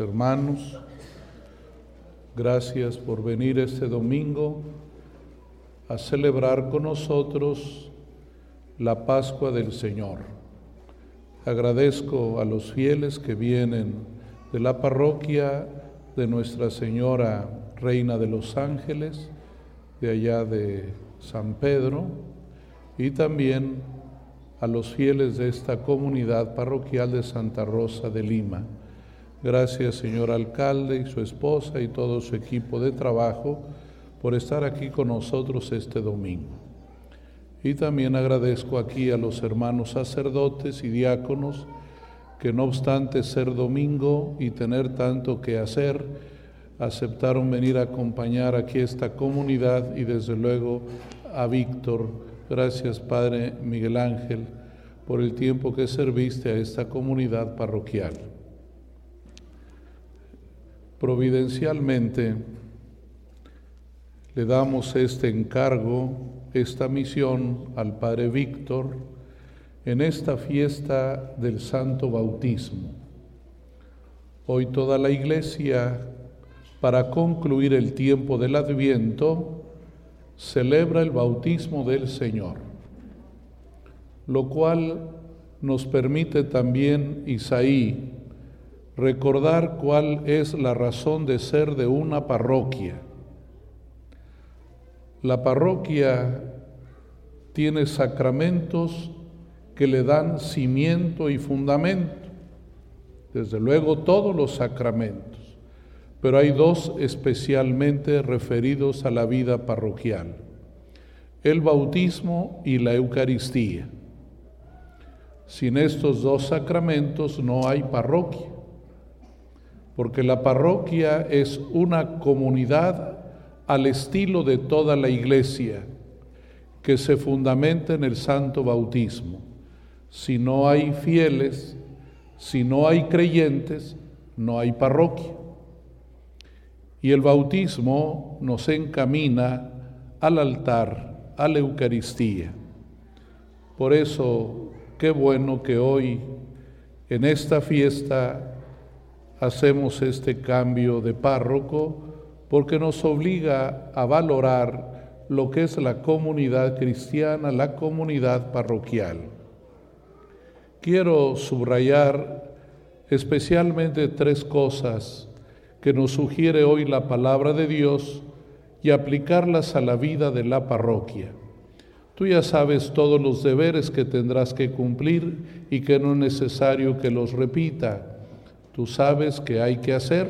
hermanos. Gracias por venir este domingo a celebrar con nosotros la Pascua del Señor. Agradezco a los fieles que vienen de la parroquia de Nuestra Señora Reina de los Ángeles, de allá de San Pedro, y también a los fieles de esta comunidad parroquial de Santa Rosa de Lima. Gracias, señor alcalde y su esposa y todo su equipo de trabajo por estar aquí con nosotros este domingo. Y también agradezco aquí a los hermanos sacerdotes y diáconos que no obstante ser domingo y tener tanto que hacer, aceptaron venir a acompañar aquí esta comunidad y desde luego a Víctor. Gracias Padre Miguel Ángel por el tiempo que serviste a esta comunidad parroquial. Providencialmente le damos este encargo, esta misión al Padre Víctor en esta fiesta del Santo Bautismo. Hoy toda la iglesia, para concluir el tiempo del Adviento, celebra el bautismo del Señor, lo cual nos permite también, Isaí, recordar cuál es la razón de ser de una parroquia. La parroquia tiene sacramentos que le dan cimiento y fundamento, desde luego todos los sacramentos pero hay dos especialmente referidos a la vida parroquial, el bautismo y la Eucaristía. Sin estos dos sacramentos no hay parroquia, porque la parroquia es una comunidad al estilo de toda la iglesia, que se fundamenta en el santo bautismo. Si no hay fieles, si no hay creyentes, no hay parroquia. Y el bautismo nos encamina al altar, a la Eucaristía. Por eso, qué bueno que hoy, en esta fiesta, hacemos este cambio de párroco, porque nos obliga a valorar lo que es la comunidad cristiana, la comunidad parroquial. Quiero subrayar especialmente tres cosas que nos sugiere hoy la palabra de Dios y aplicarlas a la vida de la parroquia. Tú ya sabes todos los deberes que tendrás que cumplir y que no es necesario que los repita. Tú sabes qué hay que hacer,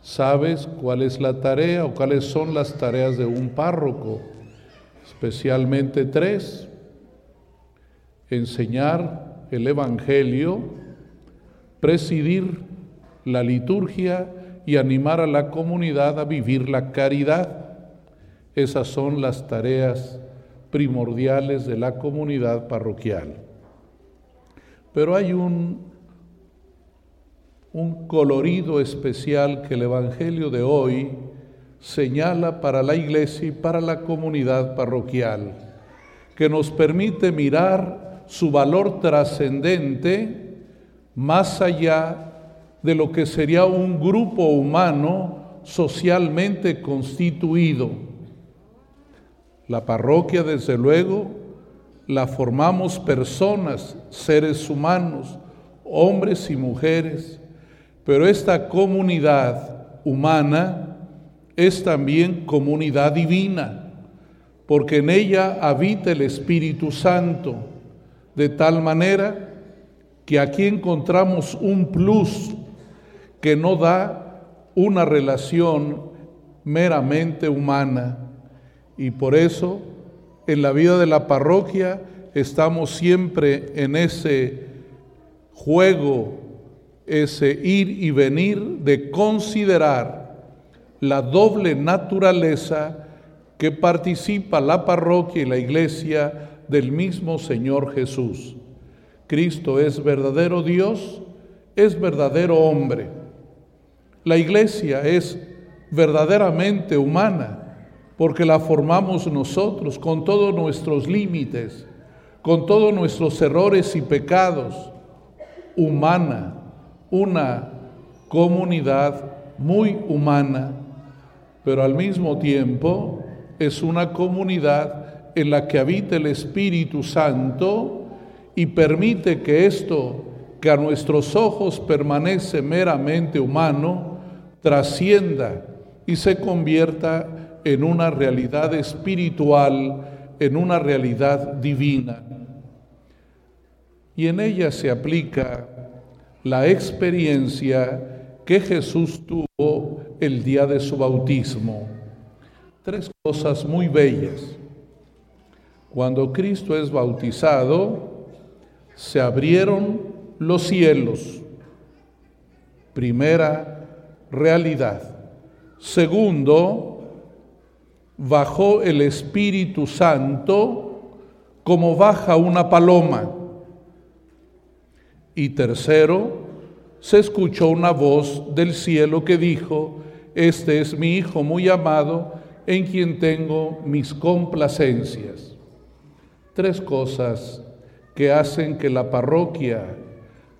sabes cuál es la tarea o cuáles son las tareas de un párroco, especialmente tres. Enseñar el Evangelio, presidir la liturgia y animar a la comunidad a vivir la caridad. Esas son las tareas primordiales de la comunidad parroquial. Pero hay un, un colorido especial que el Evangelio de hoy señala para la iglesia y para la comunidad parroquial, que nos permite mirar su valor trascendente más allá de lo que sería un grupo humano socialmente constituido. La parroquia, desde luego, la formamos personas, seres humanos, hombres y mujeres, pero esta comunidad humana es también comunidad divina, porque en ella habita el Espíritu Santo, de tal manera que aquí encontramos un plus que no da una relación meramente humana. Y por eso en la vida de la parroquia estamos siempre en ese juego, ese ir y venir de considerar la doble naturaleza que participa la parroquia y la iglesia del mismo Señor Jesús. Cristo es verdadero Dios, es verdadero hombre la iglesia es verdaderamente humana porque la formamos nosotros con todos nuestros límites, con todos nuestros errores y pecados. Humana, una comunidad muy humana, pero al mismo tiempo es una comunidad en la que habita el Espíritu Santo y permite que esto que a nuestros ojos permanece meramente humano, trascienda y se convierta en una realidad espiritual, en una realidad divina. Y en ella se aplica la experiencia que Jesús tuvo el día de su bautismo. Tres cosas muy bellas. Cuando Cristo es bautizado, se abrieron los cielos. Primera realidad. Segundo, bajó el Espíritu Santo como baja una paloma. Y tercero, se escuchó una voz del cielo que dijo, este es mi Hijo muy amado, en quien tengo mis complacencias. Tres cosas que hacen que la parroquia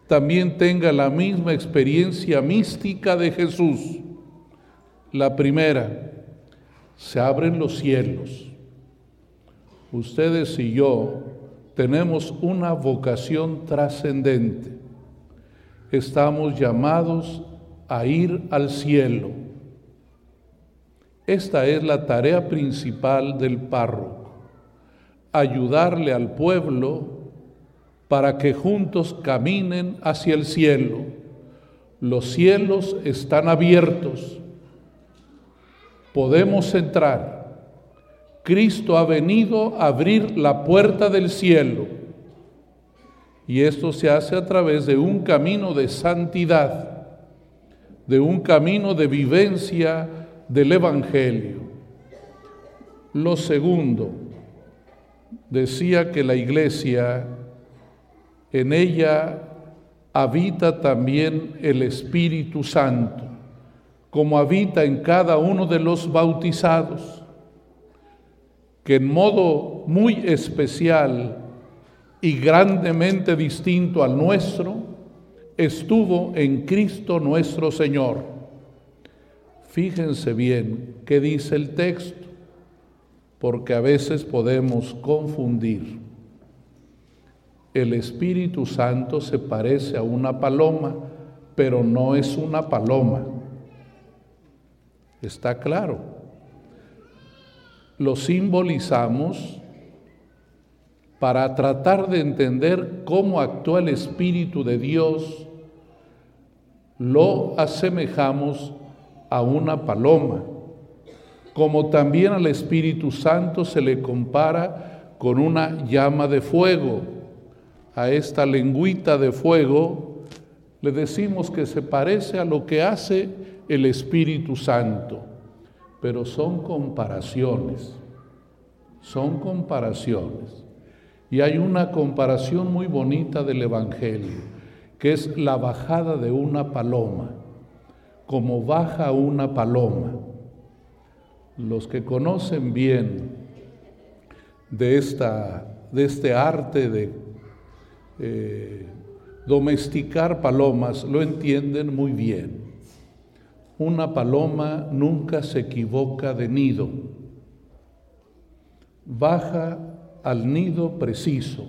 también tenga la misma experiencia mística de Jesús. La primera, se abren los cielos. Ustedes y yo tenemos una vocación trascendente. Estamos llamados a ir al cielo. Esta es la tarea principal del párroco, ayudarle al pueblo para que juntos caminen hacia el cielo. Los cielos están abiertos. Podemos entrar. Cristo ha venido a abrir la puerta del cielo. Y esto se hace a través de un camino de santidad, de un camino de vivencia del Evangelio. Lo segundo, decía que la iglesia en ella habita también el Espíritu Santo, como habita en cada uno de los bautizados, que en modo muy especial y grandemente distinto al nuestro, estuvo en Cristo nuestro Señor. Fíjense bien qué dice el texto, porque a veces podemos confundir el Espíritu Santo se parece a una paloma, pero no es una paloma. Está claro. Lo simbolizamos para tratar de entender cómo actúa el Espíritu de Dios. Lo asemejamos a una paloma, como también al Espíritu Santo se le compara con una llama de fuego a esta lengüita de fuego, le decimos que se parece a lo que hace el Espíritu Santo, pero son comparaciones, son comparaciones. Y hay una comparación muy bonita del Evangelio, que es la bajada de una paloma, como baja una paloma. Los que conocen bien de, esta, de este arte de eh, domesticar palomas lo entienden muy bien. Una paloma nunca se equivoca de nido. Baja al nido preciso.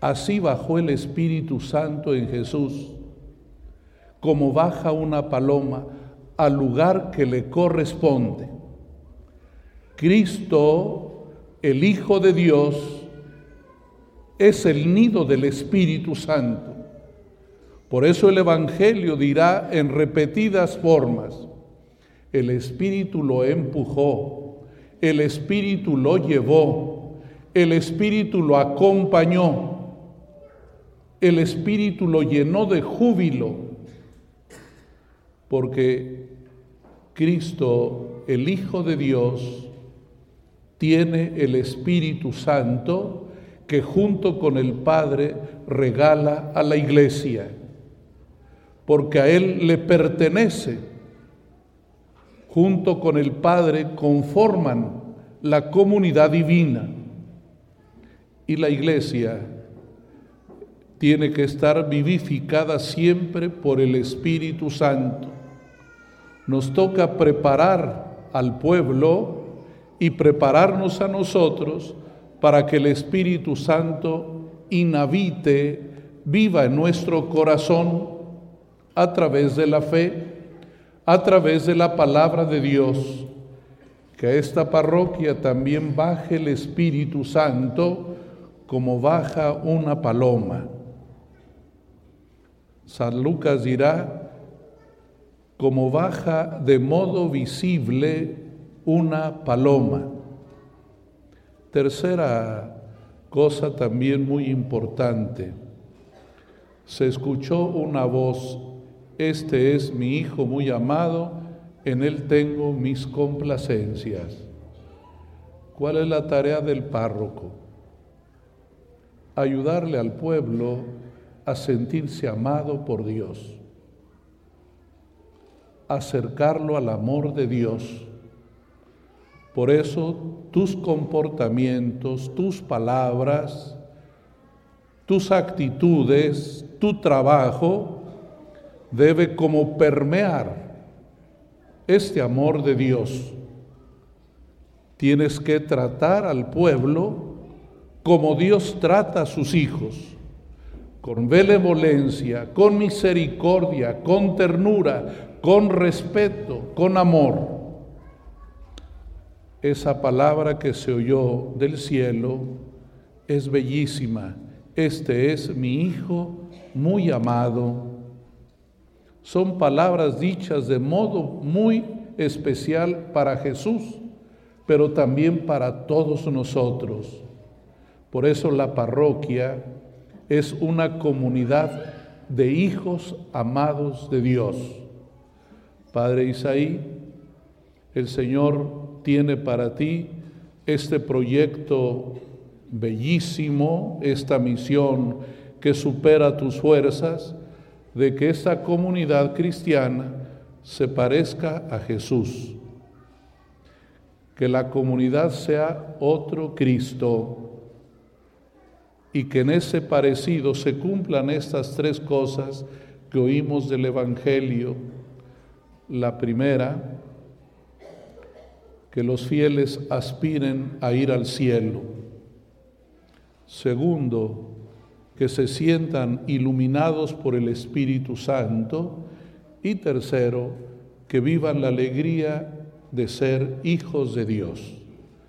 Así bajó el Espíritu Santo en Jesús, como baja una paloma al lugar que le corresponde. Cristo, el Hijo de Dios, es el nido del Espíritu Santo. Por eso el Evangelio dirá en repetidas formas, el Espíritu lo empujó, el Espíritu lo llevó, el Espíritu lo acompañó, el Espíritu lo llenó de júbilo, porque Cristo, el Hijo de Dios, tiene el Espíritu Santo que junto con el Padre regala a la iglesia, porque a Él le pertenece. Junto con el Padre conforman la comunidad divina. Y la iglesia tiene que estar vivificada siempre por el Espíritu Santo. Nos toca preparar al pueblo y prepararnos a nosotros para que el Espíritu Santo inhabite, viva en nuestro corazón a través de la fe, a través de la palabra de Dios. Que a esta parroquia también baje el Espíritu Santo como baja una paloma San Lucas dirá, como baja de modo visible una paloma. Tercera cosa también muy importante, se escuchó una voz, este es mi Hijo muy amado, en él tengo mis complacencias. ¿Cuál es la tarea del párroco? Ayudarle al pueblo a sentirse amado por Dios, acercarlo al amor de Dios. Por eso tus comportamientos, tus palabras, tus actitudes, tu trabajo debe como permear este amor de Dios. Tienes que tratar al pueblo como Dios trata a sus hijos con benevolencia, con misericordia, con ternura, con respeto, con amor. Esa palabra que se oyó del cielo es bellísima. Este es mi Hijo muy amado. Son palabras dichas de modo muy especial para Jesús, pero también para todos nosotros. Por eso la parroquia es una comunidad de hijos amados de Dios. Padre Isaí, el Señor tiene para ti este proyecto bellísimo, esta misión que supera tus fuerzas, de que esta comunidad cristiana se parezca a Jesús. Que la comunidad sea otro Cristo y que en ese parecido se cumplan estas tres cosas que oímos del Evangelio. La primera, que los fieles aspiren a ir al cielo. Segundo, que se sientan iluminados por el Espíritu Santo. Y tercero, que vivan la alegría de ser hijos de Dios.